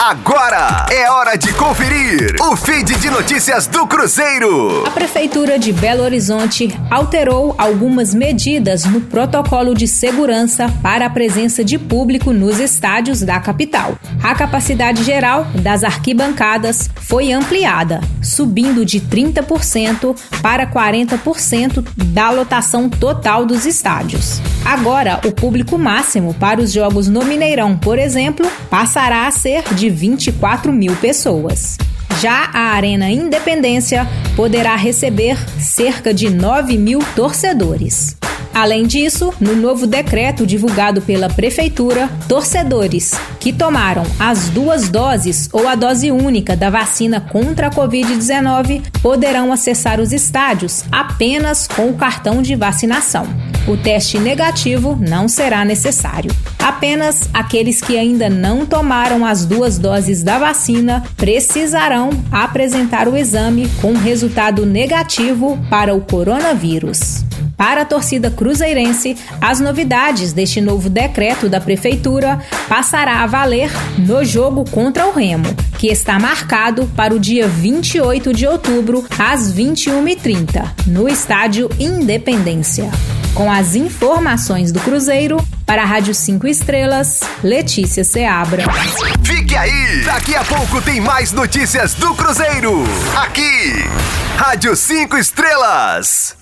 Agora é hora de conferir o feed de notícias do Cruzeiro. A Prefeitura de Belo Horizonte alterou algumas medidas no protocolo de segurança para a presença de público nos estádios da capital. A capacidade geral das arquibancadas foi ampliada, subindo de 30% para 40% da lotação total dos estádios. Agora, o público máximo para os jogos no Mineirão, por exemplo, passará a ser de 24 mil pessoas. Já a Arena Independência poderá receber cerca de 9 mil torcedores. Além disso, no novo decreto divulgado pela Prefeitura, torcedores que tomaram as duas doses ou a dose única da vacina contra a Covid-19 poderão acessar os estádios apenas com o cartão de vacinação. O teste negativo não será necessário. Apenas aqueles que ainda não tomaram as duas doses da vacina precisarão apresentar o exame com resultado negativo para o coronavírus. Para a torcida cruzeirense, as novidades deste novo decreto da Prefeitura passará a valer no jogo contra o Remo, que está marcado para o dia 28 de outubro, às 21h30, no Estádio Independência. Com as informações do Cruzeiro, para a Rádio 5 Estrelas, Letícia Seabra. Fique aí! Daqui a pouco tem mais notícias do Cruzeiro. Aqui, Rádio 5 Estrelas.